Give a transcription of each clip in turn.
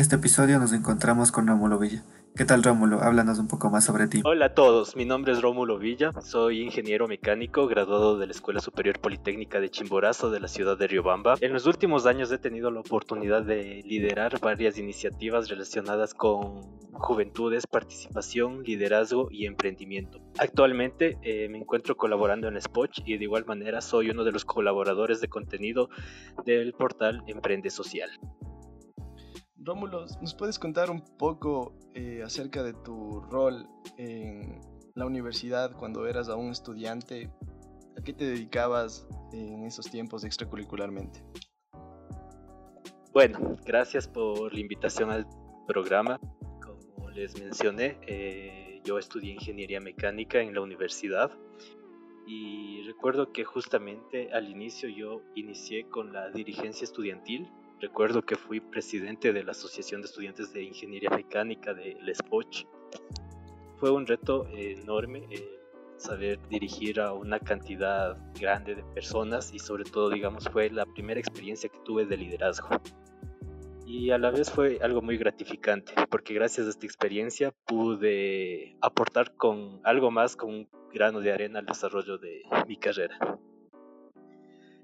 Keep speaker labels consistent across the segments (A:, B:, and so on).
A: este episodio nos encontramos con Rómulo Villa. ¿Qué tal Rómulo? Háblanos un poco más sobre ti.
B: Hola a todos, mi nombre es Rómulo Villa, soy ingeniero mecánico graduado de la Escuela Superior Politécnica de Chimborazo de la ciudad de Riobamba. En los últimos años he tenido la oportunidad de liderar varias iniciativas relacionadas con juventudes, participación, liderazgo y emprendimiento. Actualmente eh, me encuentro colaborando en Spoch y de igual manera soy uno de los colaboradores de contenido del portal Emprende Social.
C: Rómulo, ¿nos puedes contar un poco eh, acerca de tu rol en la universidad cuando eras aún estudiante? ¿A qué te dedicabas en esos tiempos extracurricularmente?
B: Bueno, gracias por la invitación al programa. Como les mencioné, eh, yo estudié ingeniería mecánica en la universidad y recuerdo que justamente al inicio yo inicié con la dirigencia estudiantil Recuerdo que fui presidente de la Asociación de Estudiantes de Ingeniería Mecánica de Lespoch. Fue un reto enorme eh, saber dirigir a una cantidad grande de personas y sobre todo, digamos, fue la primera experiencia que tuve de liderazgo. Y a la vez fue algo muy gratificante, porque gracias a esta experiencia pude aportar con algo más, con un grano de arena al desarrollo de mi carrera.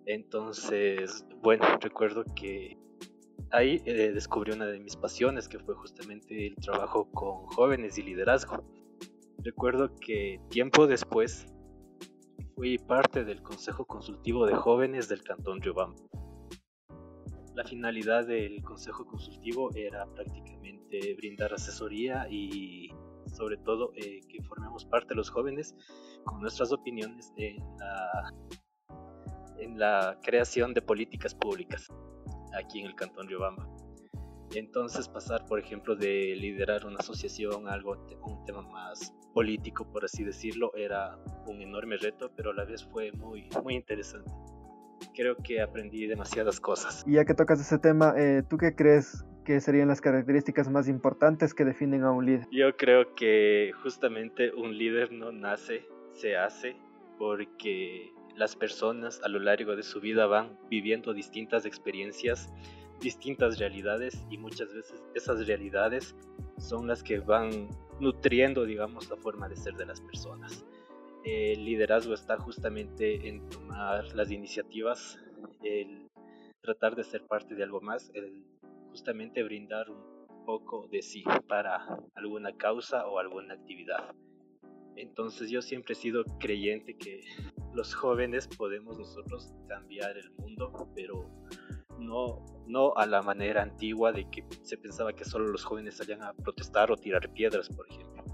B: Entonces, bueno, recuerdo que ahí eh, descubrí una de mis pasiones, que fue justamente el trabajo con jóvenes y liderazgo. Recuerdo que tiempo después fui parte del Consejo Consultivo de Jóvenes del Cantón Riobamba. La finalidad del Consejo Consultivo era prácticamente brindar asesoría y sobre todo eh, que formemos parte los jóvenes con nuestras opiniones en la, en la creación de políticas públicas aquí en el Cantón Riobamba. Entonces pasar, por ejemplo, de liderar una asociación a algo, un tema más político, por así decirlo, era un enorme reto, pero a la vez fue muy, muy interesante. Creo que aprendí demasiadas cosas.
D: Y ya que tocas ese tema, eh, ¿tú qué crees que serían las características más importantes que definen a un líder?
B: Yo creo que justamente un líder no nace, se hace, porque las personas a lo largo de su vida van viviendo distintas experiencias, distintas realidades y muchas veces esas realidades son las que van nutriendo, digamos, la forma de ser de las personas. El liderazgo está justamente en tomar las iniciativas, el tratar de ser parte de algo más, el justamente brindar un poco de sí para alguna causa o alguna actividad. Entonces yo siempre he sido creyente que los jóvenes podemos nosotros cambiar el mundo, pero no, no a la manera antigua de que se pensaba que solo los jóvenes salían a protestar o tirar piedras, por ejemplo.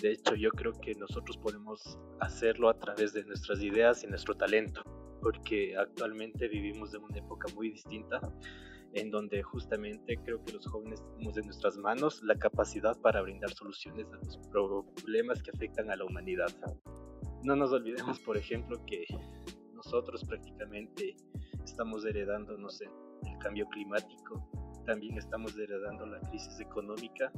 B: De hecho, yo creo que nosotros podemos hacerlo a través de nuestras ideas y nuestro talento, porque actualmente vivimos en una época muy distinta en donde justamente creo que los jóvenes tenemos en nuestras manos la capacidad para brindar soluciones a los problemas que afectan a la humanidad. No nos olvidemos, por ejemplo, que nosotros prácticamente estamos heredando, no sé, el cambio climático, también estamos heredando la crisis económica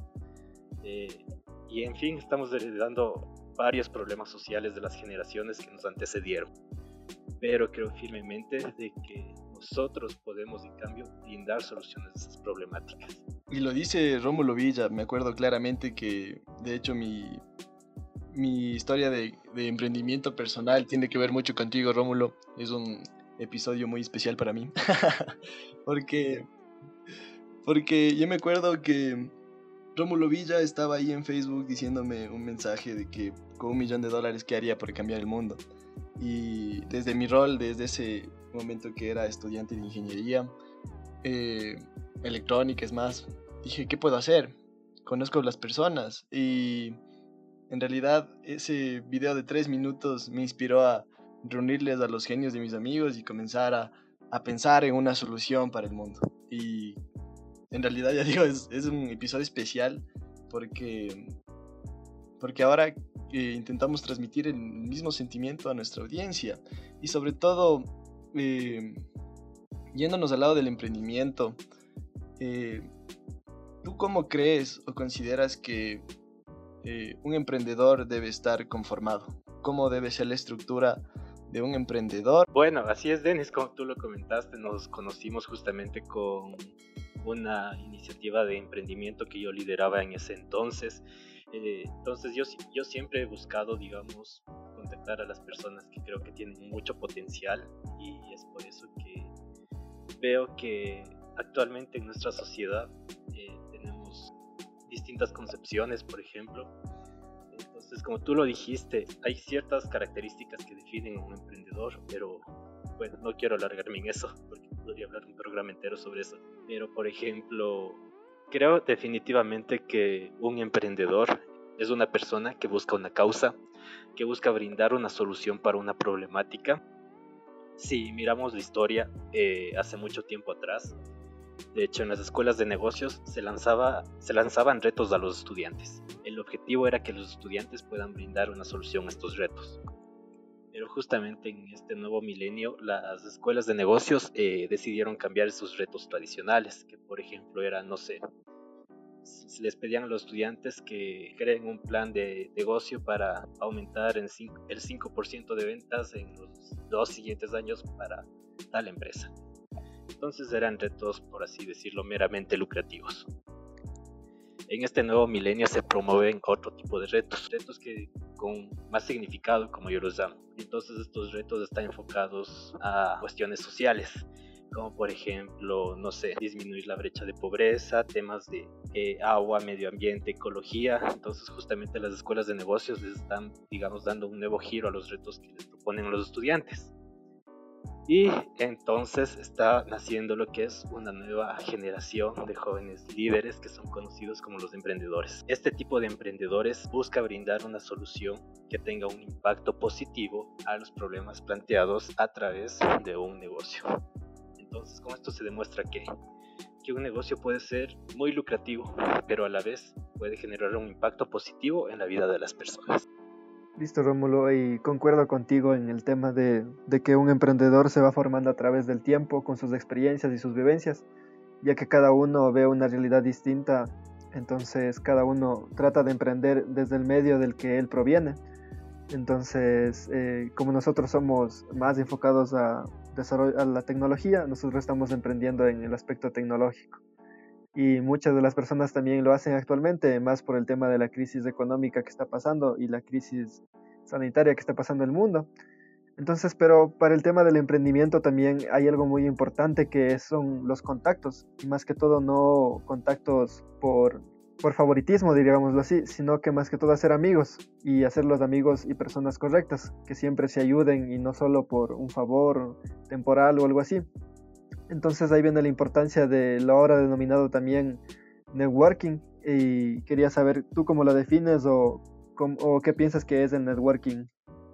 B: eh, y en fin, estamos heredando varios problemas sociales de las generaciones que nos antecedieron. Pero creo firmemente de que nosotros podemos en cambio brindar soluciones a esas problemáticas.
C: Y lo dice Rómulo Villa, me acuerdo claramente que de hecho mi, mi historia de, de emprendimiento personal tiene que ver mucho contigo Rómulo, es un episodio muy especial para mí, porque, porque yo me acuerdo que Rómulo Villa estaba ahí en Facebook diciéndome un mensaje de que con un millón de dólares qué haría por cambiar el mundo. Y desde mi rol, desde ese momento que era estudiante de ingeniería eh, electrónica, es más, dije, ¿qué puedo hacer? Conozco las personas y en realidad ese video de tres minutos me inspiró a reunirles a los genios de mis amigos y comenzar a, a pensar en una solución para el mundo. Y en realidad ya digo, es, es un episodio especial porque, porque ahora intentamos transmitir el mismo sentimiento a nuestra audiencia y sobre todo eh, yéndonos al lado del emprendimiento, eh, ¿tú cómo crees o consideras que eh, un emprendedor debe estar conformado? ¿Cómo debe ser la estructura de un emprendedor?
B: Bueno, así es, Denis, como tú lo comentaste, nos conocimos justamente con una iniciativa de emprendimiento que yo lideraba en ese entonces. Eh, entonces yo, yo siempre he buscado, digamos, contactar a las personas que creo que tienen mucho potencial y es por eso que veo que actualmente en nuestra sociedad eh, tenemos distintas concepciones, por ejemplo. Entonces, como tú lo dijiste, hay ciertas características que definen a un emprendedor, pero bueno, no quiero alargarme en eso, porque podría hablar un programa entero sobre eso. Pero, por ejemplo, creo definitivamente que un emprendedor es una persona que busca una causa, que busca brindar una solución para una problemática. Si miramos la historia eh, hace mucho tiempo atrás, de hecho en las escuelas de negocios se, lanzaba, se lanzaban retos a los estudiantes. El objetivo era que los estudiantes puedan brindar una solución a estos retos. Justamente en este nuevo milenio las escuelas de negocios eh, decidieron cambiar sus retos tradicionales, que por ejemplo era, no sé, les pedían a los estudiantes que creen un plan de negocio para aumentar el 5% de ventas en los dos siguientes años para tal empresa. Entonces eran retos, por así decirlo, meramente lucrativos. En este nuevo milenio se promueven otro tipo de retos, retos que con más significado, como yo los llamo. Entonces estos retos están enfocados a cuestiones sociales, como por ejemplo, no sé, disminuir la brecha de pobreza, temas de eh, agua, medio ambiente, ecología. Entonces justamente las escuelas de negocios les están, digamos, dando un nuevo giro a los retos que les proponen los estudiantes. Y entonces está naciendo lo que es una nueva generación de jóvenes líderes que son conocidos como los emprendedores. Este tipo de emprendedores busca brindar una solución que tenga un impacto positivo a los problemas planteados a través de un negocio. Entonces con esto se demuestra que, que un negocio puede ser muy lucrativo, pero a la vez puede generar un impacto positivo en la vida de las personas.
D: Listo, Rómulo, y concuerdo contigo en el tema de, que un emprendedor se va formando a través del tiempo, con sus experiencias y sus vivencias, ya que cada uno ve una realidad distinta, entonces cada uno trata de emprender desde el medio del que él proviene. Entonces, eh, como nosotros somos más enfocados a, a la tecnología, nosotros estamos emprendiendo en el aspecto tecnológico y muchas de las personas también lo hacen actualmente, más por el tema de la crisis económica que está pasando y la crisis sanitaria que está pasando en el mundo. Entonces, pero para el tema del emprendimiento también hay algo muy importante que son los contactos, más que todo no contactos por, por favoritismo, diríamoslo así, sino que más que todo hacer amigos y hacer los amigos y personas correctas, que siempre se ayuden y no solo por un favor temporal o algo así. Entonces ahí viene la importancia de lo ahora denominado también networking y quería saber tú cómo lo defines o, o qué piensas que es el networking,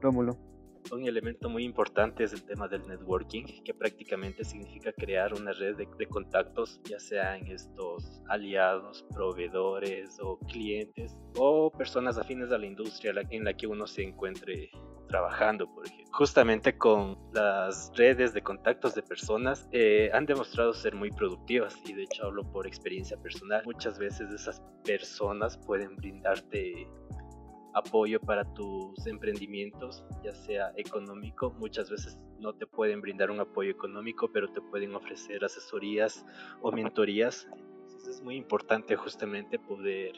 D: Rómulo.
B: Un elemento muy importante es el tema del networking, que prácticamente significa crear una red de, contactos, ya sean estos aliados, proveedores o clientes o personas afines a la industria en la que uno se encuentre trabajando, por ejemplo. Justamente con las redes de contactos de personas eh, han demostrado ser muy productivas y de hecho hablo por experiencia personal. Muchas veces esas personas pueden brindarte apoyo para tus emprendimientos, ya sea económico. Muchas veces no te pueden brindar un apoyo económico, pero te pueden ofrecer asesorías o mentorías. Entonces es muy importante justamente poder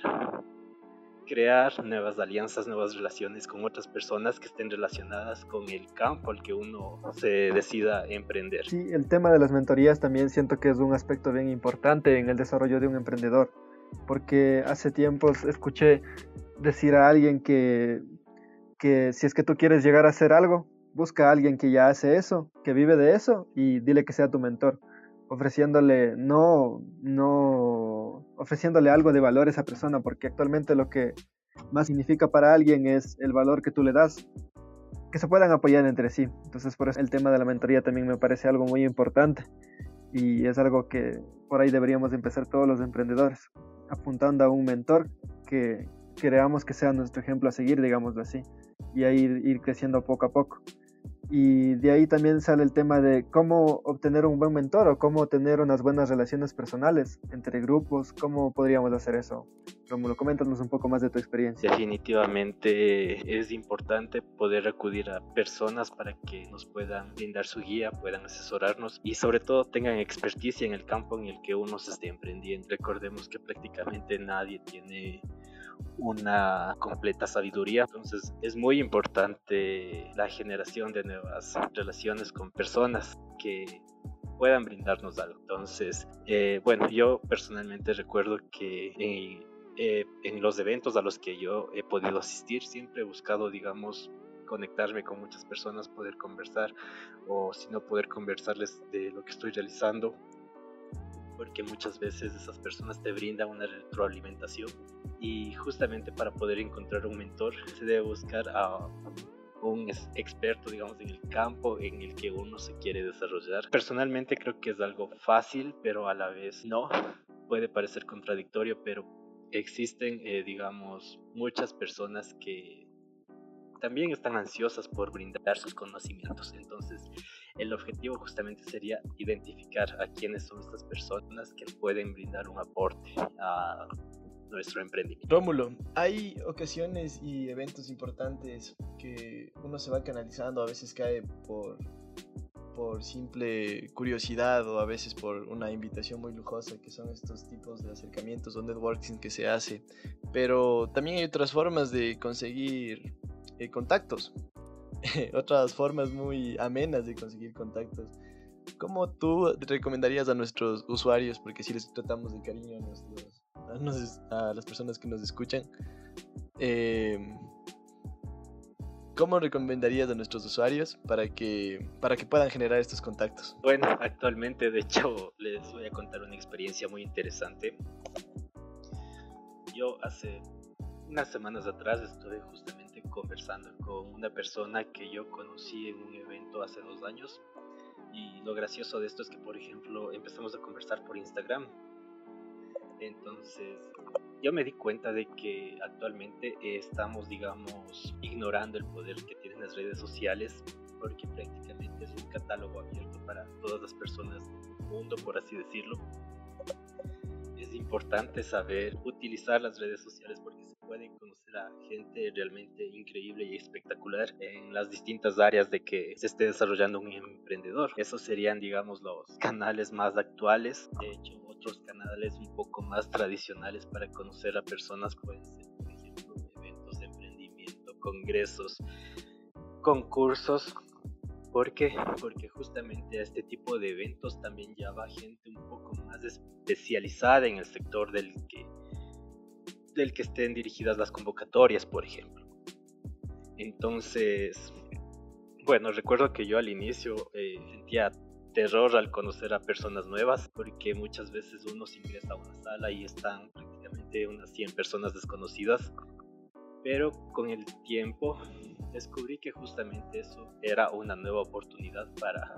B: crear nuevas alianzas, nuevas relaciones con otras personas que estén relacionadas con el campo al que uno se decida emprender.
D: Sí, el tema de las mentorías también siento que es un aspecto bien importante en el desarrollo de un emprendedor, porque hace tiempos escuché decir a alguien que, que si es que tú quieres llegar a hacer algo, busca a alguien que ya hace eso, que vive de eso y dile que sea tu mentor ofreciéndole no, no, ofreciéndole algo de valor a esa persona, porque actualmente lo que más significa para alguien es el valor que tú le das, que se puedan apoyar entre sí. Entonces, por eso el tema de la mentoría también me parece algo muy importante y es algo que por ahí deberíamos empezar todos los emprendedores, apuntando a un mentor que creamos que sea nuestro ejemplo a seguir, digámoslo así, y ahí ir creciendo poco a poco. Y de ahí también sale el tema de cómo obtener un buen mentor o cómo tener unas buenas relaciones personales entre grupos. ¿Cómo podríamos hacer eso? Rómulo, coméntanos un poco más de tu experiencia.
B: Definitivamente es importante poder acudir a personas para que nos puedan brindar su guía, puedan asesorarnos y sobre todo tengan experticia en el campo en el que uno se esté emprendiendo. Recordemos que prácticamente nadie tiene una completa sabiduría. Entonces es muy importante la generación de nuevas relaciones con personas que puedan brindarnos algo. Entonces, eh, bueno, yo personalmente recuerdo que eh, en los eventos a los que yo he podido asistir, siempre he buscado, digamos, conectarme con muchas personas, poder conversar o si no poder conversarles de lo que estoy realizando porque muchas veces esas personas te brindan una retroalimentación y justamente para poder encontrar un mentor se debe buscar a un experto, digamos, en el campo en el que uno se quiere desarrollar. Personalmente creo que es algo fácil, pero a la vez no. Puede parecer contradictorio, pero existen, eh, digamos, muchas personas que también están ansiosas por brindar sus conocimientos. Entonces, el objetivo justamente sería identificar a quiénes son estas personas que pueden brindar un aporte a nuestro emprendimiento.
C: Rómulo, hay ocasiones y eventos importantes que uno se va canalizando, a veces cae por, por simple curiosidad o a veces por una invitación muy lujosa, que son estos tipos de acercamientos o networking que se hace. Pero también hay otras formas de conseguir eh, contactos. otras formas muy amenas de conseguir contactos. ¿Cómo tú recomendarías a nuestros usuarios, porque si les tratamos de cariño a, a, las personas que nos escuchan, em, ¿cómo recomendarías a nuestros usuarios para que, para que puedan generar estos contactos?
B: Bueno, actualmente de hecho les voy a contar una experiencia muy interesante. Yo hace unas semanas atrás estuve justamente conversando con una persona que yo conocí en un evento hace dos años. Y lo gracioso de esto es que, por ejemplo, empezamos a conversar por Instagram. Entonces, yo me di cuenta de que actualmente estamos, digamos, ignorando el poder que tienen las redes sociales, porque prácticamente es un catálogo abierto para todas las personas del mundo, por así decirlo. Es importante saber utilizar las redes sociales porque pueden conocer a gente realmente increíble y espectacular en las distintas áreas de que se esté desarrollando un emprendedor. Esos serían, digamos, los canales más actuales. De hecho, otros canales un poco más tradicionales para conocer a personas pueden ser, por ejemplo, eventos de emprendimiento, congresos, concursos. ¿Por qué? Porque justamente a este tipo de eventos también ya va gente un poco más especializada en el sector del que del que estén dirigidas las convocatorias, por ejemplo. Entonces, bueno, recuerdo que yo al inicio eh, sentía terror al conocer a personas nuevas, porque muchas veces uno se ingresa a una sala y están prácticamente unas 100 personas desconocidas, pero con el tiempo descubrí que justamente eso era una nueva oportunidad para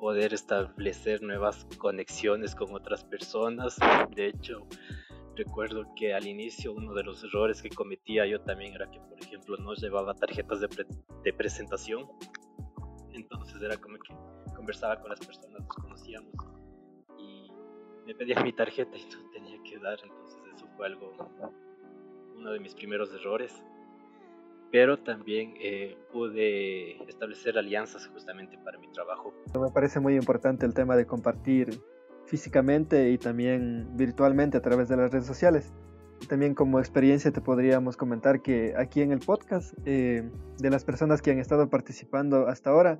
B: poder establecer nuevas conexiones con otras personas. De hecho, recuerdo que al inicio uno de los errores que cometía yo también era que, por ejemplo, no llevaba tarjetas de, presentación. Entonces era como que conversaba con las personas, nos conocíamos y me pedían mi tarjeta y no tenía que dar. Entonces eso fue algo, uno de mis primeros errores. Pero también eh, pude establecer alianzas justamente para mi trabajo.
D: Me parece muy importante el tema de compartir físicamente y también virtualmente a través de las redes sociales. También como experiencia te podríamos comentar que aquí en el podcast, eh, de las personas que han estado participando hasta ahora,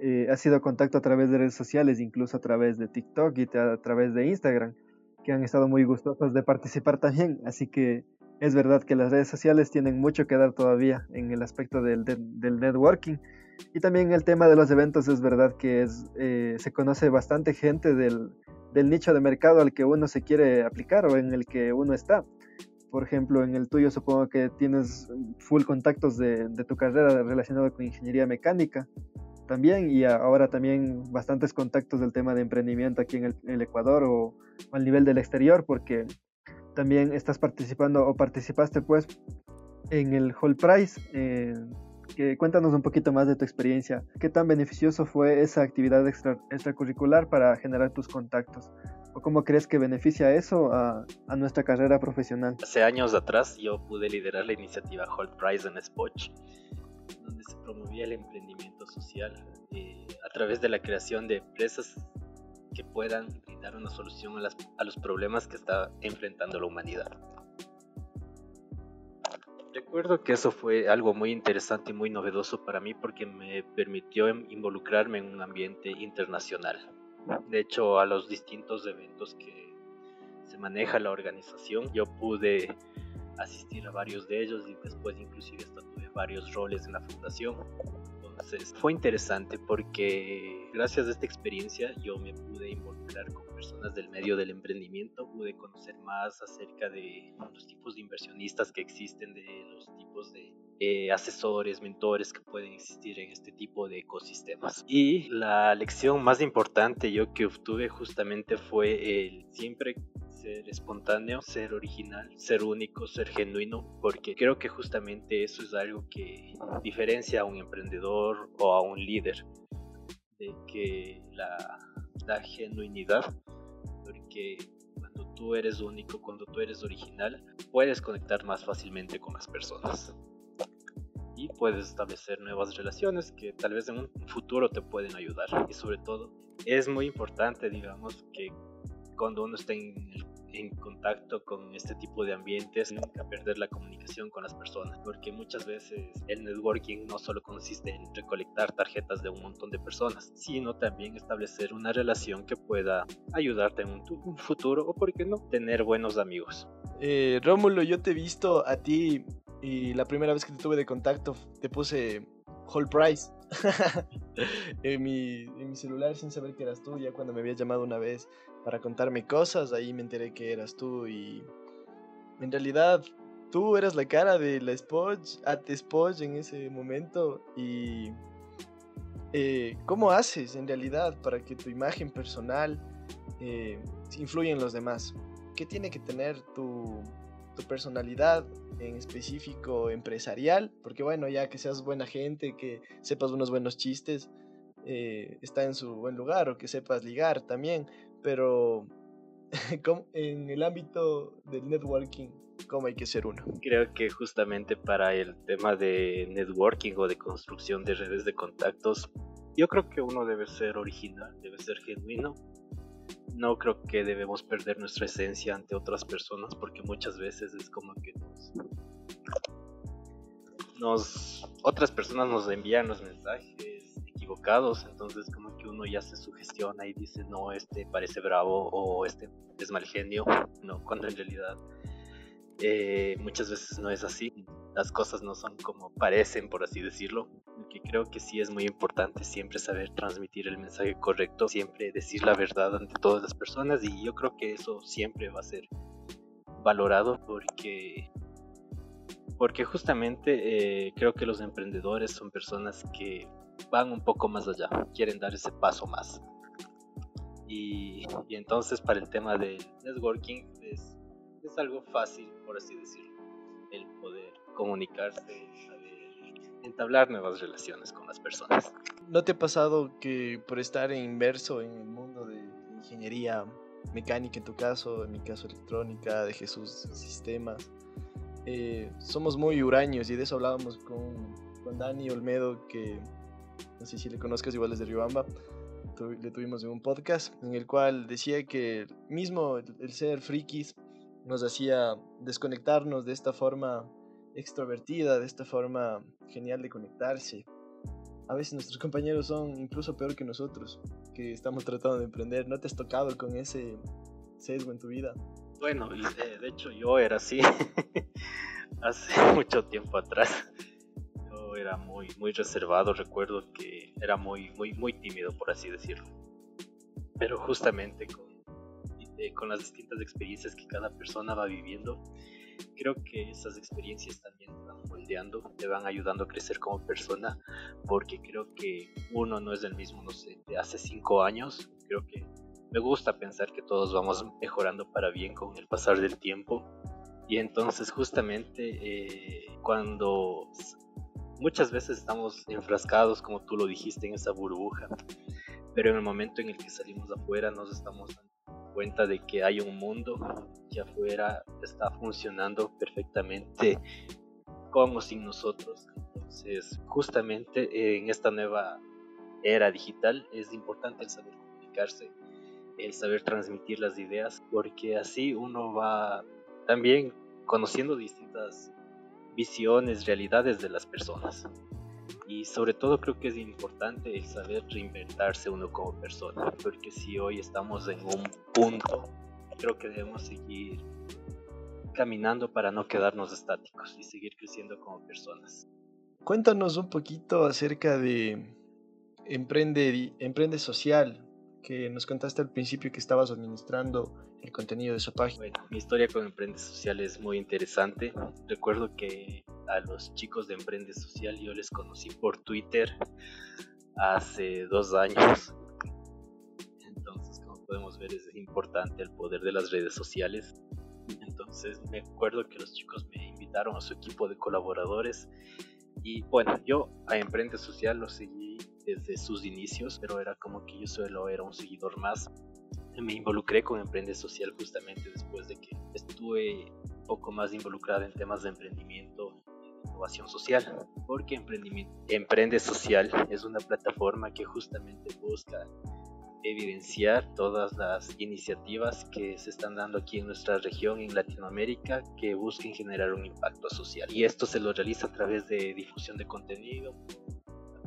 D: eh, ha sido contacto a través de redes sociales, incluso a través de TikTok y a través de Instagram, que han estado muy gustosos de participar también. Así que es verdad que las redes sociales tienen mucho que dar todavía en el aspecto del, del networking. Y también el tema de los eventos es verdad que es, eh, se conoce bastante gente del, del nicho de mercado al que uno se quiere aplicar o en el que uno está. Por ejemplo, en el tuyo supongo que tienes full contactos de, tu carrera relacionado con ingeniería mecánica también y ahora también bastantes contactos del tema de emprendimiento aquí en el, Ecuador o, al nivel del exterior porque también estás participando o participaste pues en el Hall Prize que cuéntanos un poquito más de tu experiencia. ¿Qué tan beneficioso fue esa actividad extracurricular para generar tus contactos? ¿O cómo crees que beneficia eso a, nuestra carrera profesional?
B: Hace años atrás yo pude liderar la iniciativa Hold Prize en Spoch, donde se promovía el emprendimiento social eh, a través de la creación de empresas que puedan brindar una solución a, a los problemas que está enfrentando la humanidad. Recuerdo que eso fue algo muy interesante y muy novedoso para mí porque me permitió involucrarme en un ambiente internacional. De hecho, a los distintos eventos que se maneja la organización, yo pude asistir a varios de ellos y después inclusive hasta tuve varios roles en la fundación. Entonces fue interesante porque gracias a esta experiencia yo me pude involucrar con personas del medio del emprendimiento, pude conocer más acerca de los tipos de inversionistas que existen, de los tipos de eh, asesores, mentores que pueden existir en este tipo de ecosistemas. Y la lección más importante yo que obtuve justamente fue el siempre ser espontáneo, ser original, ser único, ser genuino, porque creo que justamente eso es algo que diferencia a un emprendedor o a un líder, de que la, la genuinidad, porque cuando tú eres único, cuando tú eres original, puedes conectar más fácilmente con las personas y puedes establecer nuevas relaciones que tal vez en un futuro te pueden ayudar. Y sobre todo, es muy importante, digamos, que cuando uno está en, en, contacto con este tipo de ambientes, nunca perder la comunicación con las personas, porque muchas veces el networking no solo consiste en recolectar tarjetas de un montón de personas, sino también establecer una relación que pueda ayudarte en un, futuro o, por qué no, tener buenos amigos.
C: Eh, Rómulo, yo te he visto a ti y la primera vez que te tuve de contacto te puse Whole Price en, mi, en mi celular sin saber que eras tú. Ya cuando me habías llamado una vez para contarme cosas, ahí me enteré que eras tú. Y en realidad tú eras la cara de la Spodge, at Spodge en ese momento. Y eh, ¿cómo haces en realidad para que tu imagen personal eh, influya en los demás? ¿Qué tiene que tener tu tu personalidad en específico empresarial, porque bueno, ya que seas buena gente, que sepas unos buenos chistes, eh, está en su buen lugar, o que sepas ligar también, pero en el ámbito del networking, ¿cómo hay que ser uno?
B: Creo que justamente para el tema de networking o de construcción de redes de contactos, yo creo que uno debe ser original, debe ser genuino, no creo que debemos perder nuestra esencia ante otras personas porque muchas veces es como que nos, otras personas nos envían los mensajes equivocados entonces como que uno ya se sugestiona y dice no este parece bravo o este es mal genio no cuando en realidad eh, muchas veces no es así. Las cosas no son como parecen por así decirlo. Que creo que sí es muy importante siempre saber transmitir el mensaje correcto, siempre decir la verdad ante todas las personas y yo creo que eso siempre va a ser valorado porque porque justamente eh, creo que los emprendedores son personas que van un poco más allá, quieren dar ese paso más. Y, y entonces para el tema del networking es, es algo fácil, por así decirlo, el poder comunicarse, entablar nuevas relaciones con las personas.
C: ¿No te ha pasado que por estar inverso en el mundo de ingeniería mecánica en tu caso, en mi caso electrónica, de Jesús sistemas, eh, somos muy huraños y de eso hablábamos con, con Dani Olmedo, que no sé si le conozcas, igual desde Riobamba, le tuvimos en un podcast en el cual decía que mismo el ser frikis nos hacía desconectarnos de esta forma extrovertida, de esta forma genial de conectarse. A veces nuestros compañeros son incluso peor que nosotros, que estamos tratando de emprender. ¿No te has tocado con ese sesgo en tu vida?
B: Bueno, de hecho yo era así hace mucho tiempo atrás. Era muy, muy reservado, recuerdo que era muy, muy, muy tímido, por así decirlo. Pero justamente con, eh, con las distintas experiencias que cada persona va viviendo, creo que esas experiencias también te van moldeando, te van ayudando a crecer como persona, porque creo que uno no es el mismo, no sé, de hace cinco años. Creo que me gusta pensar que todos vamos mejorando para bien con el pasar del tiempo. Y entonces justamente eh, cuando muchas veces estamos enfrascados, como tú lo dijiste, en esa burbuja, pero en el momento en el que salimos afuera nos estamos dando cuenta de que hay un mundo que afuera está funcionando perfectamente con o sin nosotros. Entonces, justamente en esta nueva era digital es importante el saber comunicarse, el saber transmitir las ideas, porque así uno va también conociendo distintas visiones, realidades de las personas. Y sobre todo creo que es importante el saber reinventarse uno como persona, porque si hoy estamos en un punto, creo que debemos seguir caminando para no quedarnos estáticos y seguir creciendo como personas.
C: Cuéntanos un poquito acerca de Emprende, Emprende Social, que nos contaste al principio que estabas administrando el contenido de su página.
B: Bueno, mi historia con Emprende Social es muy interesante. Recuerdo que a los chicos de Emprende Social yo les conocí por Twitter hace dos años. Entonces, como podemos ver, es importante el poder de las redes sociales. Entonces, me acuerdo que los chicos me invitaron a su equipo de colaboradores. Y bueno, yo a Emprende Social lo seguí desde sus inicios, pero era como que yo solo era un seguidor más. Me involucré con Emprende Social justamente después de que estuve un poco más involucrado en temas de emprendimiento e innovación social, porque Emprende Social es una plataforma que justamente busca evidenciar todas las iniciativas que se están dando aquí en nuestra región, en Latinoamérica, que busquen generar un impacto social. Y esto se lo realiza a través de difusión de contenido,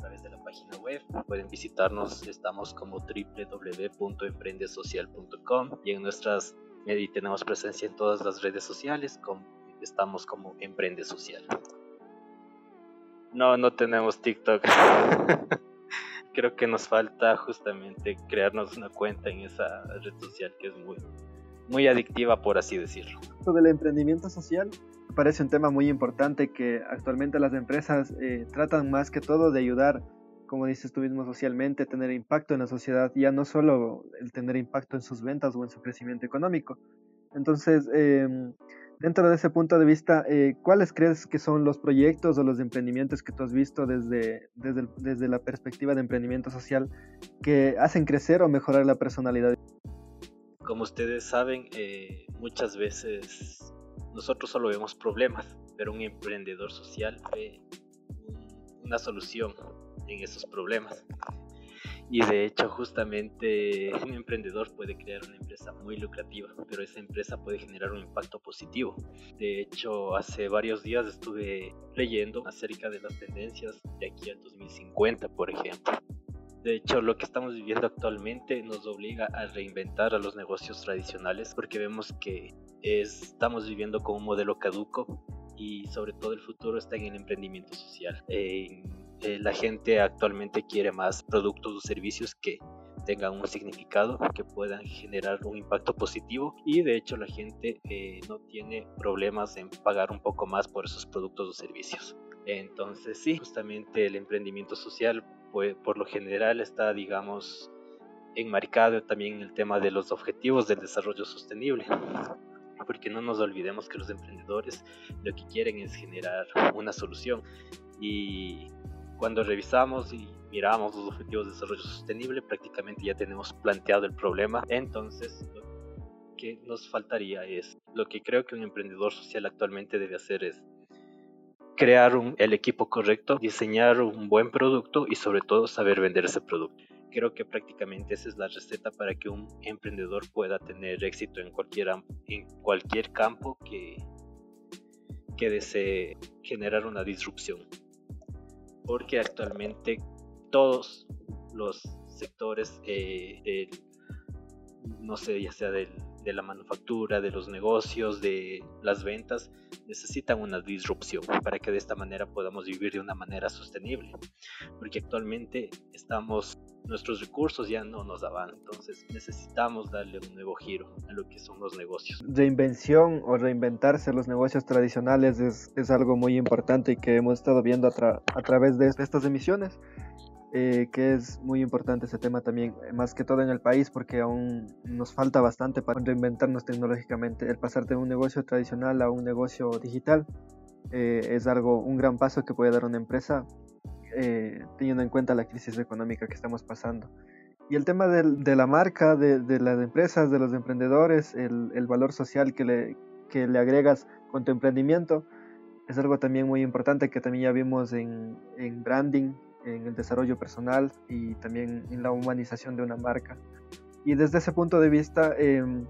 B: de la página web. Pueden visitarnos, estamos como www.emprendesocial.com y en nuestras y tenemos presencia en todas las redes sociales, como, estamos como Emprende Social. No, no tenemos TikTok. Creo que nos falta justamente crearnos una cuenta en esa red social que es muy, muy adictiva, por así decirlo.
D: Esto del emprendimiento social parece un tema muy importante que actualmente las empresas eh, tratan más que todo de ayudar, como dices tú mismo, socialmente, tener impacto en la sociedad, ya no solo el tener impacto en sus ventas o en su crecimiento económico. Entonces, em, dentro de ese punto de vista, eh, ¿cuáles crees que son los proyectos o los emprendimientos que tú has visto desde, desde, desde la perspectiva de emprendimiento social que hacen crecer o mejorar la personalidad?
B: Como ustedes saben, eh, muchas veces nosotros solo vemos problemas, pero un emprendedor social ve una solución en esos problemas. Y de hecho, justamente un emprendedor puede crear una empresa muy lucrativa, pero esa empresa puede generar un impacto positivo. De hecho, hace varios días estuve leyendo acerca de las tendencias de aquí al 2050, por ejemplo. De hecho, lo que estamos viviendo actualmente nos obliga a reinventar a los negocios tradicionales porque vemos que estamos viviendo con un modelo caduco y sobre todo el futuro está en el emprendimiento social. Eh, la gente actualmente quiere más productos o servicios que tengan un significado, que puedan generar un impacto positivo y de hecho la gente eh, no tiene problemas en pagar un poco más por esos productos o servicios. Entonces sí, justamente el emprendimiento social pues, por lo general está, digamos, enmarcado también en el tema de los objetivos del desarrollo sostenible. Porque no nos olvidemos que los emprendedores lo que quieren es generar una solución. Y cuando revisamos y miramos los objetivos de desarrollo sostenible prácticamente ya tenemos planteado el problema. Entonces lo que nos faltaría es lo que creo que un emprendedor social actualmente debe hacer es crear el equipo correcto, diseñar un buen producto y sobre todo saber vender ese producto creo que prácticamente esa es la receta para que un emprendedor pueda tener éxito en cualquier, en cualquier campo que, que desee generar una disrupción. Porque actualmente todos los sectores, eh, no sé, ya sea del de la manufactura, de los negocios, de las ventas, necesitan una disrupción para que de esta manera podamos vivir de una manera sostenible. Porque actualmente estamos, nuestros recursos ya no nos daban, entonces necesitamos darle un nuevo giro a lo que son los negocios.
D: Reinvención o reinventarse los negocios tradicionales es, es algo muy importante y que hemos estado viendo a, a través de estas emisiones. Eh, que es muy importante ese tema también, eh, más que todo en el país, porque aún nos falta bastante para reinventarnos tecnológicamente, el pasar de un negocio tradicional a un negocio digital. eh, es algo, un gran paso que puede dar una empresa eh, teniendo en cuenta la crisis económica que estamos pasando. Y el tema de, la marca, de, las empresas, de los emprendedores, el, valor social que le, que le agregas con tu emprendimiento, es algo también muy importante que también ya vimos en, en branding, en el desarrollo personal y también en la humanización de una marca. Y desde ese punto de vista, em,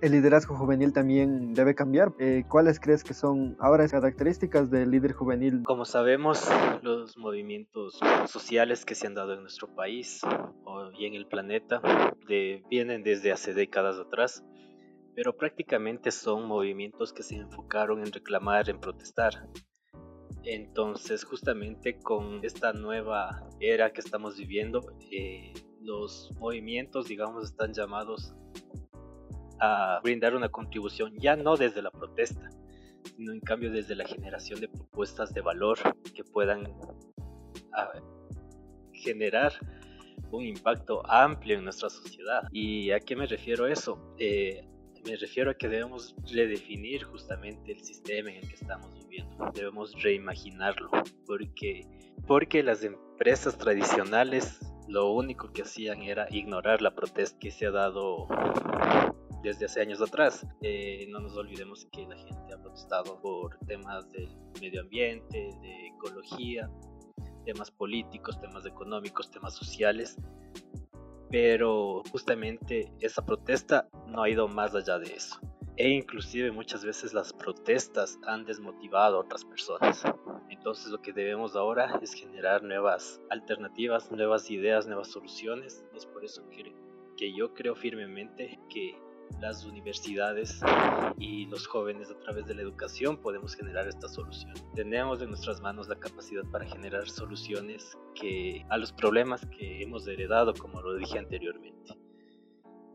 D: el liderazgo juvenil también debe cambiar. Eh, ¿Cuáles crees que son ahora las características del líder juvenil?
B: Como sabemos, los movimientos sociales que se han dado en nuestro país y en el planeta vienen desde hace décadas atrás, pero prácticamente son movimientos que se enfocaron en reclamar, en protestar. Entonces, justamente con esta nueva era que estamos viviendo, eh, los movimientos, digamos, están llamados a brindar una contribución ya no desde la protesta, sino en cambio desde la generación de propuestas de valor que puedan generar un impacto amplio en nuestra sociedad. ¿Y a qué me refiero eso? Eh, me refiero a que debemos redefinir justamente el sistema en el que estamos Debemos reimaginarlo, porque, porque las empresas tradicionales lo único que hacían era ignorar la protesta que se ha dado desde hace años atrás. Eh, no nos olvidemos que la gente ha protestado por temas del medio ambiente, de ecología, temas políticos, temas económicos, temas sociales. Pero justamente esa protesta no ha ido más allá de eso. E inclusive muchas veces las protestas han desmotivado a otras personas. Entonces lo que debemos ahora es generar nuevas alternativas, nuevas ideas, nuevas soluciones. Es por eso que, que yo creo firmemente que las universidades y los jóvenes a través de la educación podemos generar esta solución. Tenemos en nuestras manos la capacidad para generar soluciones que a los problemas que hemos heredado, como lo dije anteriormente.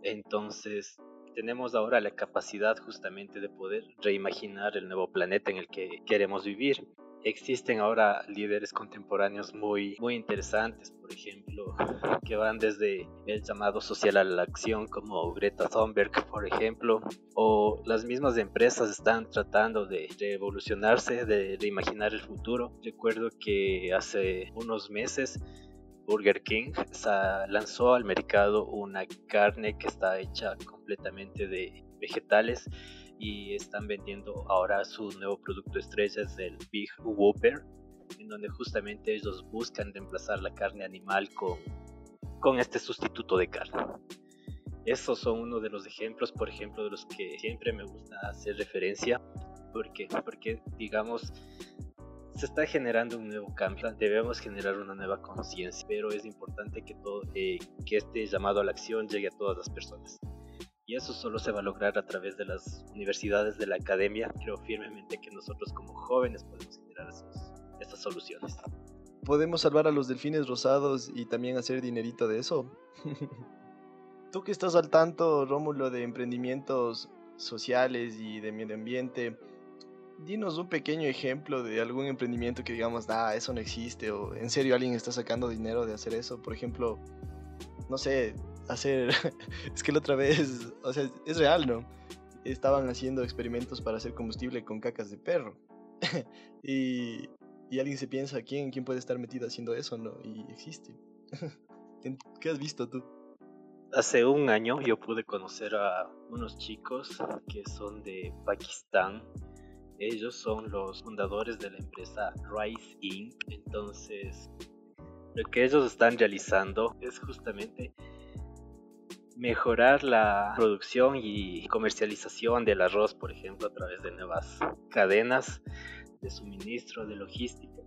B: Entonces, tenemos ahora la capacidad justamente de poder reimaginar el nuevo planeta en el que queremos vivir existen ahora líderes contemporáneos muy, muy interesantes, por ejemplo, que van desde el llamado social a la acción, como Greta Thunberg, por ejemplo, o las mismas empresas están tratando de revolucionarse, de reimaginar el futuro. Recuerdo que hace unos meses Burger King lanzó al mercado una carne que está hecha completamente de vegetales y están vendiendo ahora su nuevo producto estrella es el Big Whopper en donde justamente ellos buscan reemplazar la carne animal con, con este sustituto de carne. Esos son uno de los ejemplos, por ejemplo, de los que siempre me gusta hacer referencia, porque, porque digamos, se está generando un nuevo cambio, debemos generar una nueva conciencia, pero es importante que, todo, eh, que este llamado a la acción llegue a todas las personas. Y eso solo se va a lograr a través de las universidades, de la academia. Creo firmemente que nosotros como jóvenes podemos generar estas soluciones.
C: ¿Podemos salvar a los delfines rosados y también hacer dinerito de eso? Tú que estás al tanto, Rómulo, de emprendimientos sociales y de medio ambiente, dinos un pequeño ejemplo de algún emprendimiento que digamos, ah, eso no existe, o en serio alguien está sacando dinero de hacer eso. Por ejemplo, no sé, hacer, es que la otra vez, o sea, es real, ¿no? Estaban haciendo experimentos para hacer combustible con cacas de perro. y, alguien se piensa, ¿quién, ¿quién puede estar metido haciendo eso, no? Y existe. ¿Qué has visto tú?
B: Hace un año yo pude conocer a unos chicos que son de Pakistán. Ellos son los fundadores de la empresa Rice Inc. Entonces, lo que ellos están realizando es justamente mejorar la producción y comercialización del arroz, por ejemplo, a través de nuevas cadenas de suministro, de logística.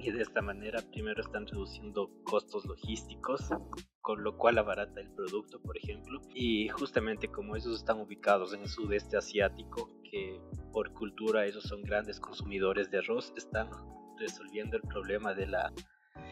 B: Y de esta manera primero están reduciendo costos logísticos, con lo cual abarata el producto, por ejemplo. Y justamente como ellos están ubicados en el sudeste asiático, por cultura ellos son grandes consumidores de arroz, están resolviendo el problema de la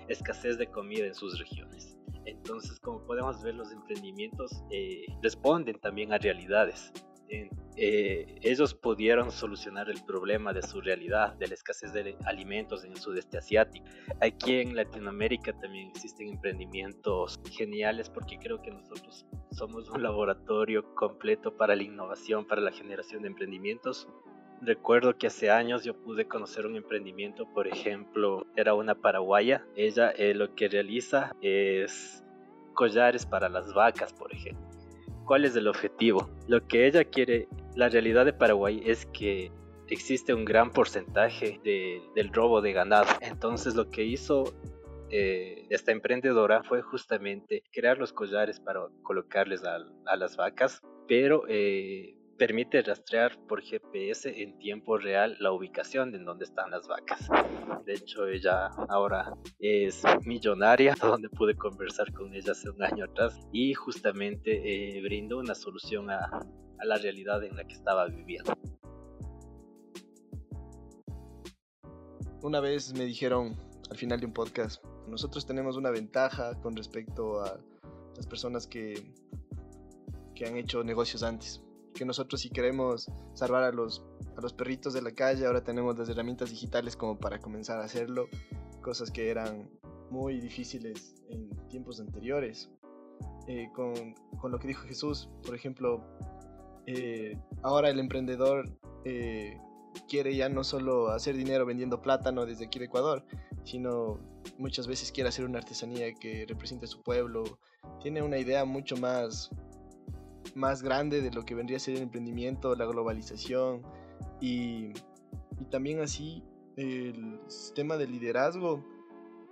B: escasez de comida en sus regiones. Entonces, como podemos ver, los emprendimientos eh, responden también a realidades. Eh, ellos pudieron solucionar el problema de su realidad, de la escasez de alimentos en el sudeste asiático. Aquí en Latinoamérica también existen emprendimientos geniales porque creo que nosotros somos un laboratorio completo para la innovación, para la generación de emprendimientos recuerdo que hace años yo pude conocer un emprendimiento, por ejemplo, era una paraguaya. Ella eh, lo que realiza es collares para las vacas, por ejemplo. ¿Cuál es el objetivo? Lo que ella quiere, la realidad de Paraguay es que existe un gran porcentaje del robo de ganado. Entonces lo que hizo eh, esta emprendedora fue justamente crear los collares para colocarles a, las vacas, pero eh, permite rastrear por GPS en tiempo real la ubicación de donde están las vacas. De hecho, ella ahora es millonaria, donde pude conversar con ella hace un año atrás y justamente eh, brindó una solución a, a la realidad en la que estaba viviendo.
C: Una vez me dijeron al final de un podcast, nosotros tenemos una ventaja con respecto a las personas que, que han hecho negocios antes que nosotros si queremos salvar a los, a los perritos de la calle, ahora tenemos las herramientas digitales como para comenzar a hacerlo, cosas que eran muy difíciles en tiempos anteriores. Eh, con, con, lo que dijo Jesús, por ejemplo, eh, ahora el emprendedor eh, quiere ya no solo hacer dinero vendiendo plátano desde aquí de Ecuador, sino muchas veces quiere hacer una artesanía que represente a su pueblo, tiene una idea mucho más más grande de lo que vendría a ser el emprendimiento, la globalización y, y también así el sistema de liderazgo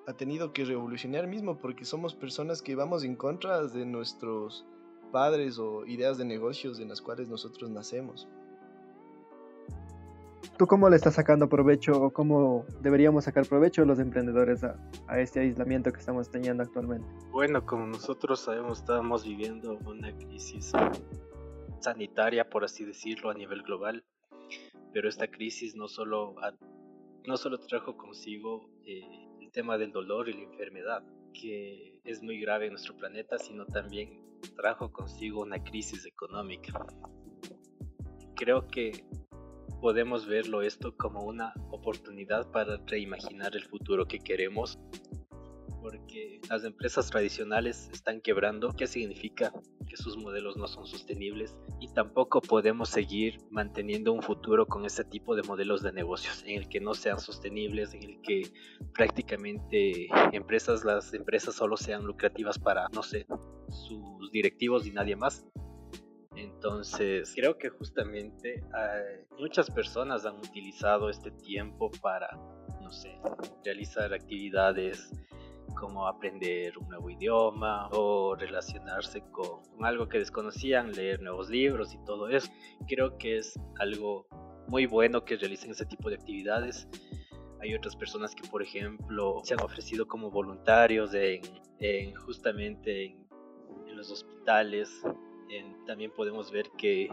C: ha tenido que revolucionar mismo porque somos personas que vamos en contra de nuestros padres o ideas de negocios en las cuales nosotros nacemos.
D: ¿Tú cómo le estás sacando provecho o cómo deberíamos sacar provecho los emprendedores a, este aislamiento que estamos teniendo actualmente?
B: Bueno, como nosotros sabemos, estamos viviendo una crisis sanitaria, por así decirlo, a nivel global, pero esta crisis no solo, no solo trajo consigo eh, el tema del dolor y la enfermedad, que es muy grave en nuestro planeta, sino también trajo consigo una crisis económica. Creo que podemos verlo esto como una oportunidad para reimaginar el futuro que queremos porque las empresas tradicionales están quebrando, ¿qué significa? Que sus modelos no son sostenibles y tampoco podemos seguir manteniendo un futuro con este tipo de modelos de negocios en el que no sean sostenibles, en el que prácticamente empresas, las empresas solo sean lucrativas para, no sé, sus directivos y nadie más. Entonces, creo que justamente eh, muchas personas han utilizado este tiempo para, no sé, realizar actividades como aprender un nuevo idioma o relacionarse con, algo que desconocían, leer nuevos libros y todo eso. Creo que es algo muy bueno que realicen ese tipo de actividades. Hay otras personas que, por ejemplo, se han ofrecido como voluntarios en, justamente en los hospitales también podemos ver que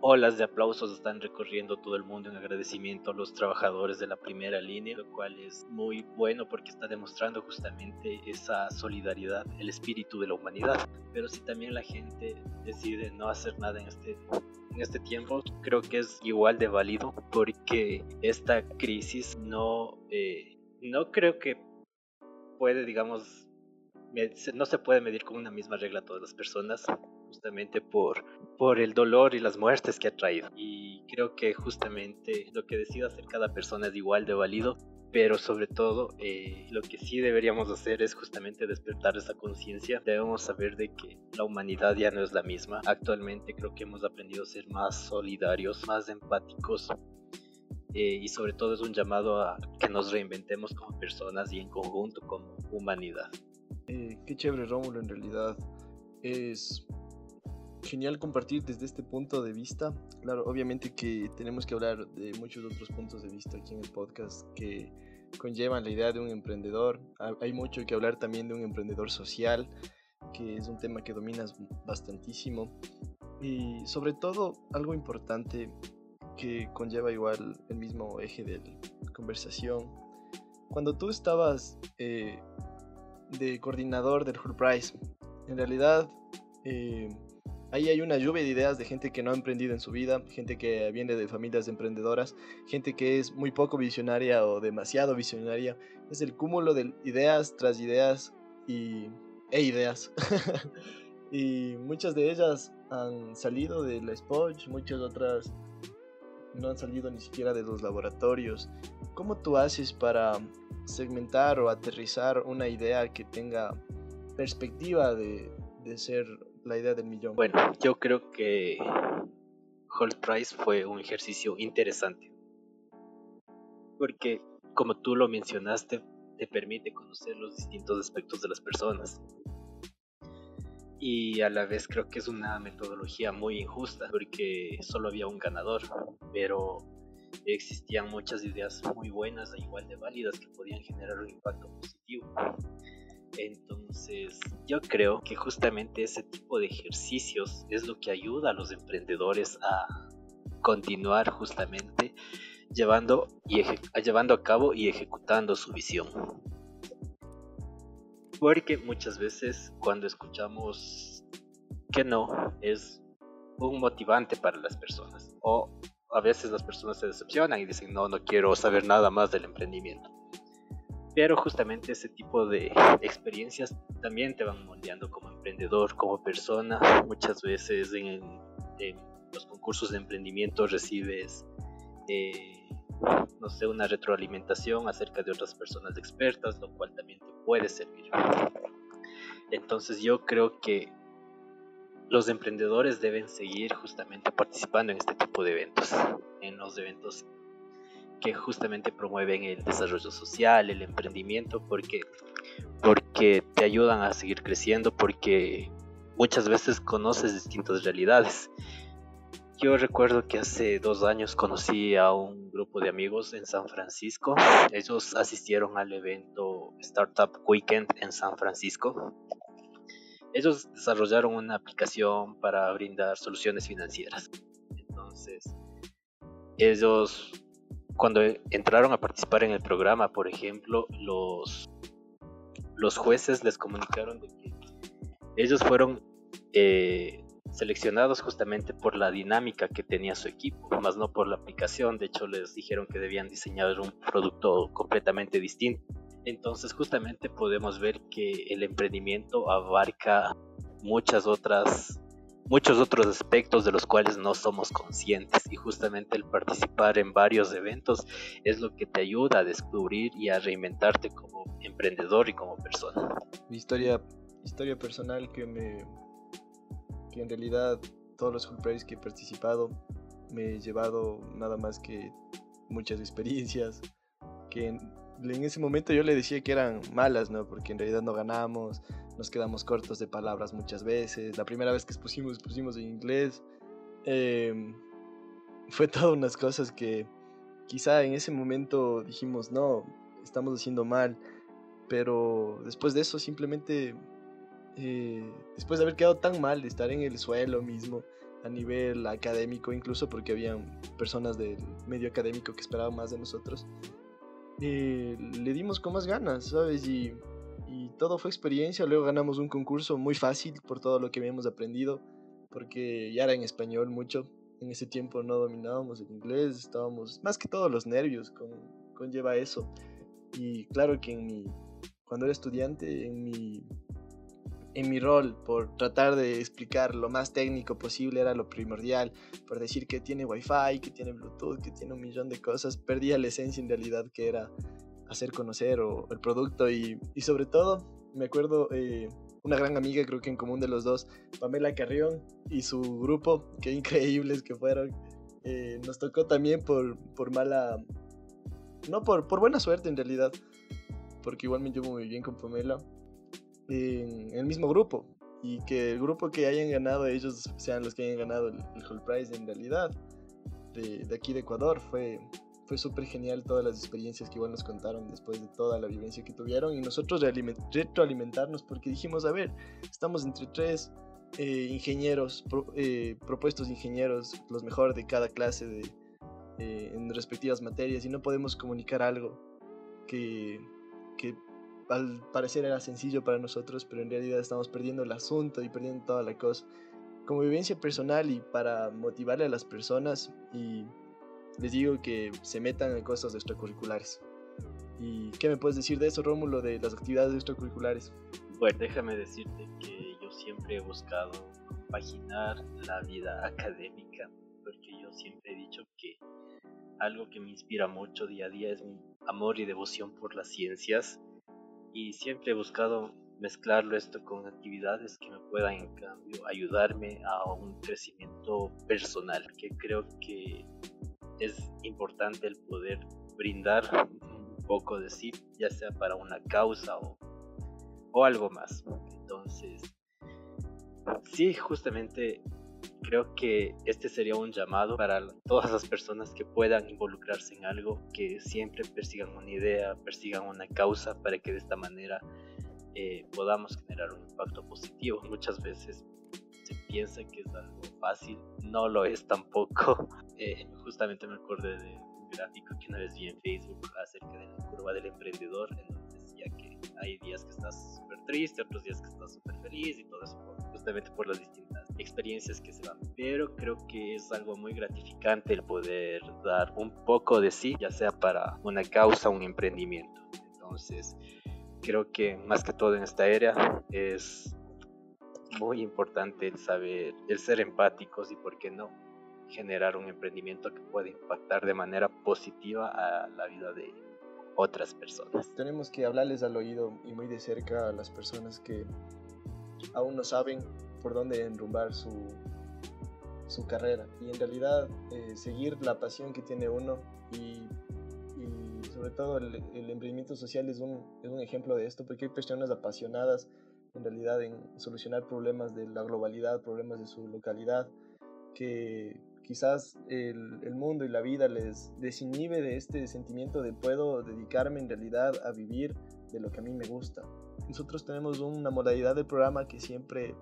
B: olas de aplausos están recorriendo todo el mundo en agradecimiento a los trabajadores de la primera línea, lo cual es muy bueno porque está demostrando justamente esa solidaridad, el espíritu de la humanidad. Pero si también la gente decide no hacer nada en este, en este tiempo, creo que es igual de válido porque esta crisis no, eh, no creo que puede, digamos, no se puede medir con una misma regla a todas las personas justamente por, por el dolor y las muertes que ha traído. Y creo que justamente lo que decida hacer cada persona es igual de válido, pero sobre todo eh, lo que sí deberíamos hacer es justamente despertar esa conciencia. Debemos saber de que la humanidad ya no es la misma. Actualmente creo que hemos aprendido a ser más solidarios, más empáticos. Eh, y sobre todo es un llamado a que nos reinventemos como personas y en conjunto como humanidad.
C: Eh, qué chévere Rómulo en realidad. Es genial compartir desde este punto de vista. Claro, obviamente que tenemos que hablar de muchos otros puntos de vista aquí en el podcast que conllevan la idea de un emprendedor. Hay mucho que hablar también de un emprendedor social, que es un tema que dominas bastantísimo. Y sobre todo, algo importante que conlleva igual el mismo eje de la conversación. Cuando tú estabas eh, de coordinador del Price, en realidad eh, Ahí hay una lluvia de ideas de gente que no ha emprendido en su vida, gente que viene de familias emprendedoras, gente que es muy poco visionaria o demasiado visionaria. Es el cúmulo de ideas tras ideas y, e ideas. y muchas de ellas han salido de la Spoj, muchas otras no han salido ni siquiera de los laboratorios. ¿Cómo tú haces para segmentar o aterrizar una idea que tenga perspectiva de, de ser la idea del millón?
B: Bueno, yo creo que Hold Price fue un ejercicio interesante. Porque, como tú lo mencionaste, te permite conocer los distintos aspectos de las personas. Y a la vez creo que es una metodología muy injusta porque solo había un ganador, pero existían muchas ideas muy buenas e igual de válidas que podían generar un impacto positivo. Entonces, yo creo que justamente ese tipo de ejercicios es lo que ayuda a los emprendedores a continuar justamente llevando, y llevando a cabo y ejecutando su visión. Porque muchas veces cuando escuchamos que no es un motivante para las personas. O a veces las personas se decepcionan y dicen, no, no quiero saber nada más del emprendimiento. Pero justamente ese tipo de experiencias también te van moldeando como emprendedor, como persona. Muchas veces en, los concursos de emprendimiento recibes, eh, no sé, una retroalimentación acerca de otras personas expertas, lo cual también te puede servir. Entonces yo creo que los emprendedores deben seguir justamente participando en este tipo de eventos, en los eventos que justamente promueven el desarrollo social, el emprendimiento, porque, porque te ayudan a seguir creciendo, porque muchas veces conoces distintas realidades. Yo recuerdo que hace dos años conocí a un grupo de amigos en San Francisco. Ellos asistieron al evento Startup Weekend en San Francisco. Ellos desarrollaron una aplicación para brindar soluciones financieras. Entonces, ellos cuando entraron a participar en el programa, por ejemplo, los, los jueces les comunicaron que ellos fueron eh, seleccionados justamente por la dinámica que tenía su equipo, más no por la aplicación. De hecho, les dijeron que debían diseñar un producto completamente distinto. Entonces, justamente podemos ver que el emprendimiento abarca muchas otras muchos otros aspectos de los cuales no somos conscientes y justamente el participar en varios eventos es lo que te ayuda a descubrir y a reinventarte como emprendedor y como persona.
C: Mi historia, historia personal que me que en realidad todos los Full que he participado me he llevado nada más que muchas experiencias que en, ese momento yo le decía que eran malas, ¿no? Porque en realidad no ganamos, nos quedamos cortos de palabras muchas veces. La primera vez que expusimos, pusimos en inglés. Em, fue todas unas cosas que quizá en ese momento dijimos, no, estamos haciendo mal. Pero después de eso simplemente, eh, después de haber quedado tan mal, de estar en el suelo mismo, a nivel académico, incluso porque habían personas del medio académico que esperaban más de nosotros, eh, le dimos con más ganas, ¿sabes? Y y todo fue experiencia. Luego ganamos un concurso muy fácil por todo lo que habíamos aprendido, porque ya era en español mucho. En ese tiempo no dominábamos el inglés, estábamos más que todo los nervios con, conlleva eso. Y claro que en mi, cuando era estudiante, en mi, en mi rol, por tratar de explicar lo más técnico posible, era lo primordial. Por decir que tiene wifi, que tiene bluetooth, que tiene un millón de cosas, perdía la esencia en realidad que era hacer conocer o, el producto y, sobre todo me acuerdo eh, una gran amiga creo que en común de los dos, Pamela Carrión y su grupo, qué increíbles que fueron. Eh, nos tocó también por, por mala, no por, por buena suerte en realidad, porque igual me llevo muy bien con Pamela, en el mismo grupo y que el grupo que hayan ganado ellos sean los que hayan ganado el, el Whole Prize en realidad de, de aquí de Ecuador. Fue, fue súper genial todas las experiencias que igual nos contaron después de toda la vivencia que tuvieron y nosotros retroalimentarnos porque dijimos, a ver, estamos entre tres eh, ingenieros, eh, propuestos ingenieros, los mejores de cada clase de, eh, en respectivas materias y no podemos comunicar algo que, que al parecer era sencillo para nosotros, pero en realidad estamos perdiendo el asunto y perdiendo toda la cosa. Como vivencia personal y para motivarle a las personas y les digo que se metan en cosas extracurriculares. ¿Y qué me puedes decir de eso, Rómulo, de las actividades extracurriculares?
B: Bueno, déjame decirte que yo siempre he buscado compaginar la vida académica, porque yo siempre he dicho que algo que me inspira mucho día a día es mi amor y devoción por las ciencias y siempre he buscado mezclarlo esto con actividades que me puedan en cambio ayudarme a un crecimiento personal que creo que es importante el poder brindar un poco de sí ya sea para una causa o, o algo más. Entonces sí justamente creo que este sería un llamado para todas las personas que puedan involucrarse en algo, que siempre persigan una idea, persigan una causa para que de esta manera eh, podamos generar un impacto positivo. Muchas veces se piensa que es algo fácil, no lo es tampoco. Eh, justamente me acordé de un gráfico que una vez vi en Facebook acerca de la curva del emprendedor, en donde decía que hay días que estás súper triste, otros días que estás súper feliz y todo eso, justamente por las distintas experiencias que se dan. Pero creo que es algo muy gratificante el poder dar un poco de sí, ya sea para una causa, un emprendimiento. Entonces, creo que más que todo en esta era es muy importante el saber, el ser empáticos y por qué no generar un emprendimiento que pueda impactar de manera positiva a la vida de otras personas.
C: Tenemos que hablarles al oído y muy de cerca a las personas que aún no saben por dónde enrumbar su, su carrera y en realidad eh, seguir la pasión que tiene uno y, y sobre todo el, el, emprendimiento social es un, es un ejemplo de esto porque hay personas apasionadas en realidad en solucionar problemas de la globalidad, problemas de su localidad, que quizás el, mundo y la vida les desinhibe de este sentimiento de puedo dedicarme en realidad a vivir de lo que a mí me gusta. Nosotros tenemos una modalidad del programa que siempre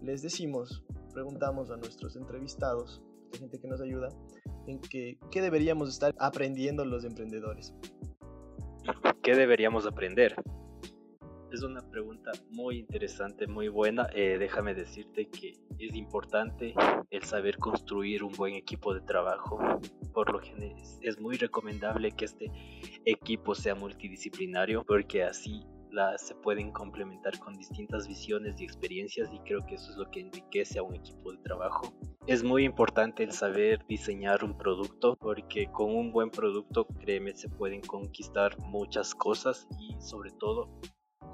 C: les decimos, preguntamos a nuestros entrevistados, la gente que nos ayuda, en que, qué deberíamos estar aprendiendo los emprendedores.
B: ¿Qué deberíamos aprender? Es una pregunta muy interesante, muy buena. Eh, déjame decirte que es importante el saber construir un buen equipo de trabajo. Por lo general es muy recomendable que este equipo sea multidisciplinario porque así se pueden complementar con distintas visiones y experiencias y creo que eso es lo que enriquece a un equipo de trabajo. Es muy importante el saber diseñar un producto porque con un buen producto, créeme, se pueden conquistar muchas cosas y sobre todo,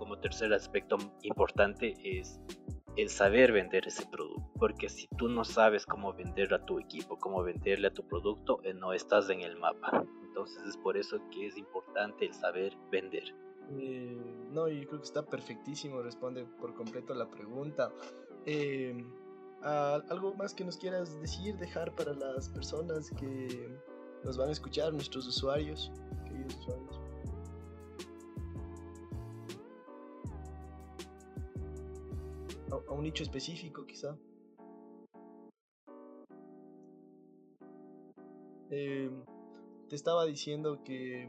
B: como tercer aspecto importante es el saber vender ese producto. Porque si tú no sabes cómo vender a tu equipo, cómo venderle a tu producto, eh, no estás en el mapa. Entonces es por eso que es importante el saber vender.
C: Eh, no, y creo que está perfectísimo, responde por completo la pregunta. Eh, ¿Algo más que nos quieras decir, dejar para las personas que nos van a escuchar, nuestros usuarios, queridos usuarios? A, un nicho específico, quizá. Eh, te estaba diciendo que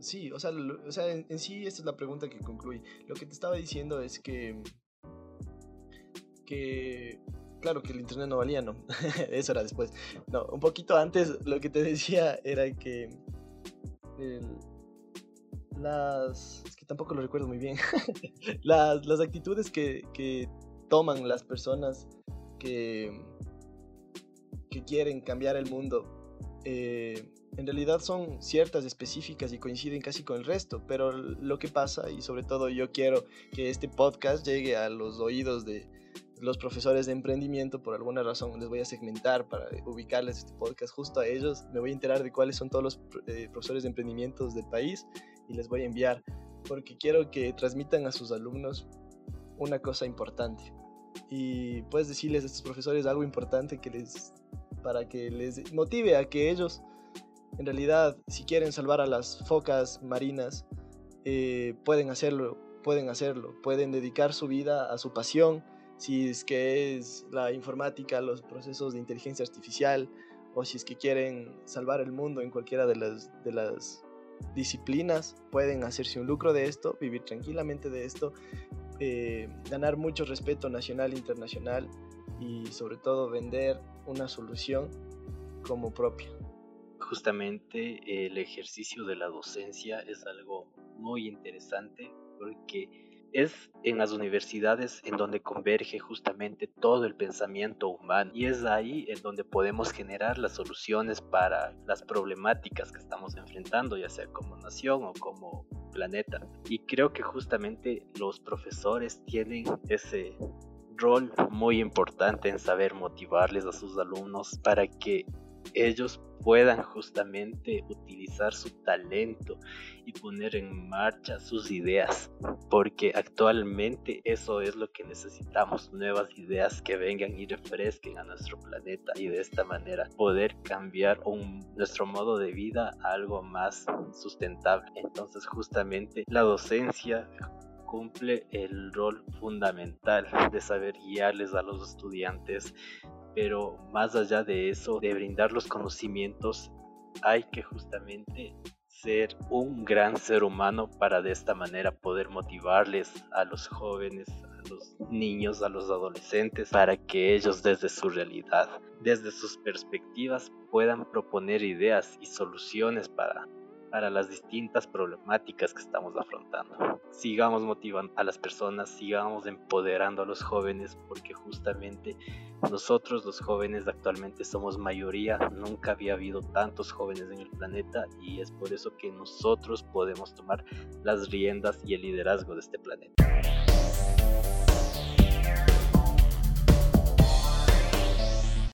C: Sí, o sea, o sea en, sí esta es la pregunta que concluye. Lo que te estaba diciendo es que... Que... Claro que el internet no valía, no. Eso era después. No, un poquito antes lo que te decía era que... las... Es que tampoco lo recuerdo muy bien. las, las actitudes que, que toman las personas que, que quieren cambiar el mundo eh, en realidad son ciertas, específicas y coinciden casi con el resto, pero lo que pasa, y sobre todo yo quiero que este podcast llegue a los oídos de los profesores de emprendimiento, por alguna razón les voy a segmentar para ubicarles este podcast justo a ellos, me voy a enterar de cuáles son todos los eh, profesores de emprendimientos del país y les voy a enviar, porque quiero que transmitan a sus alumnos una cosa importante. Y puedes decirles a estos profesores algo importante que les para que les motive a que ellos en realidad, si quieren salvar a las focas marinas, eh, pueden hacerlo, pueden hacerlo, pueden dedicar su vida a su pasión, si es que es la informática, los procesos de inteligencia artificial, o si es que quieren salvar el mundo en cualquiera de las, de las disciplinas, pueden hacerse un lucro de esto, vivir tranquilamente de esto, eh, ganar mucho respeto nacional e internacional y sobre todo vender una solución como propia.
B: Justamente el ejercicio de la docencia es algo muy interesante porque es en las universidades en donde converge justamente todo el pensamiento humano y es ahí en donde podemos generar las soluciones para las problemáticas que estamos enfrentando, ya sea como nación o como planeta. Y creo que justamente los profesores tienen ese rol muy importante en saber motivarles a sus alumnos para que ellos puedan justamente utilizar su talento y poner en marcha sus ideas, porque actualmente eso es lo que necesitamos, nuevas ideas que vengan y refresquen a nuestro planeta y de esta manera poder cambiar nuestro modo de vida a algo más sustentable. Entonces justamente la docencia cumple el rol fundamental de saber guiarles a los estudiantes pero más allá de eso, de brindar los conocimientos, hay que justamente ser un gran ser humano para de esta manera poder motivarles a los jóvenes, a los niños, a los adolescentes, para que ellos desde su realidad, desde sus perspectivas, puedan proponer ideas y soluciones para para las distintas problemáticas que estamos afrontando. Sigamos motivando a las personas, sigamos empoderando a los jóvenes, porque justamente nosotros los jóvenes actualmente somos mayoría, nunca había habido tantos jóvenes en el planeta y es por eso que nosotros podemos tomar las riendas y el liderazgo de este planeta.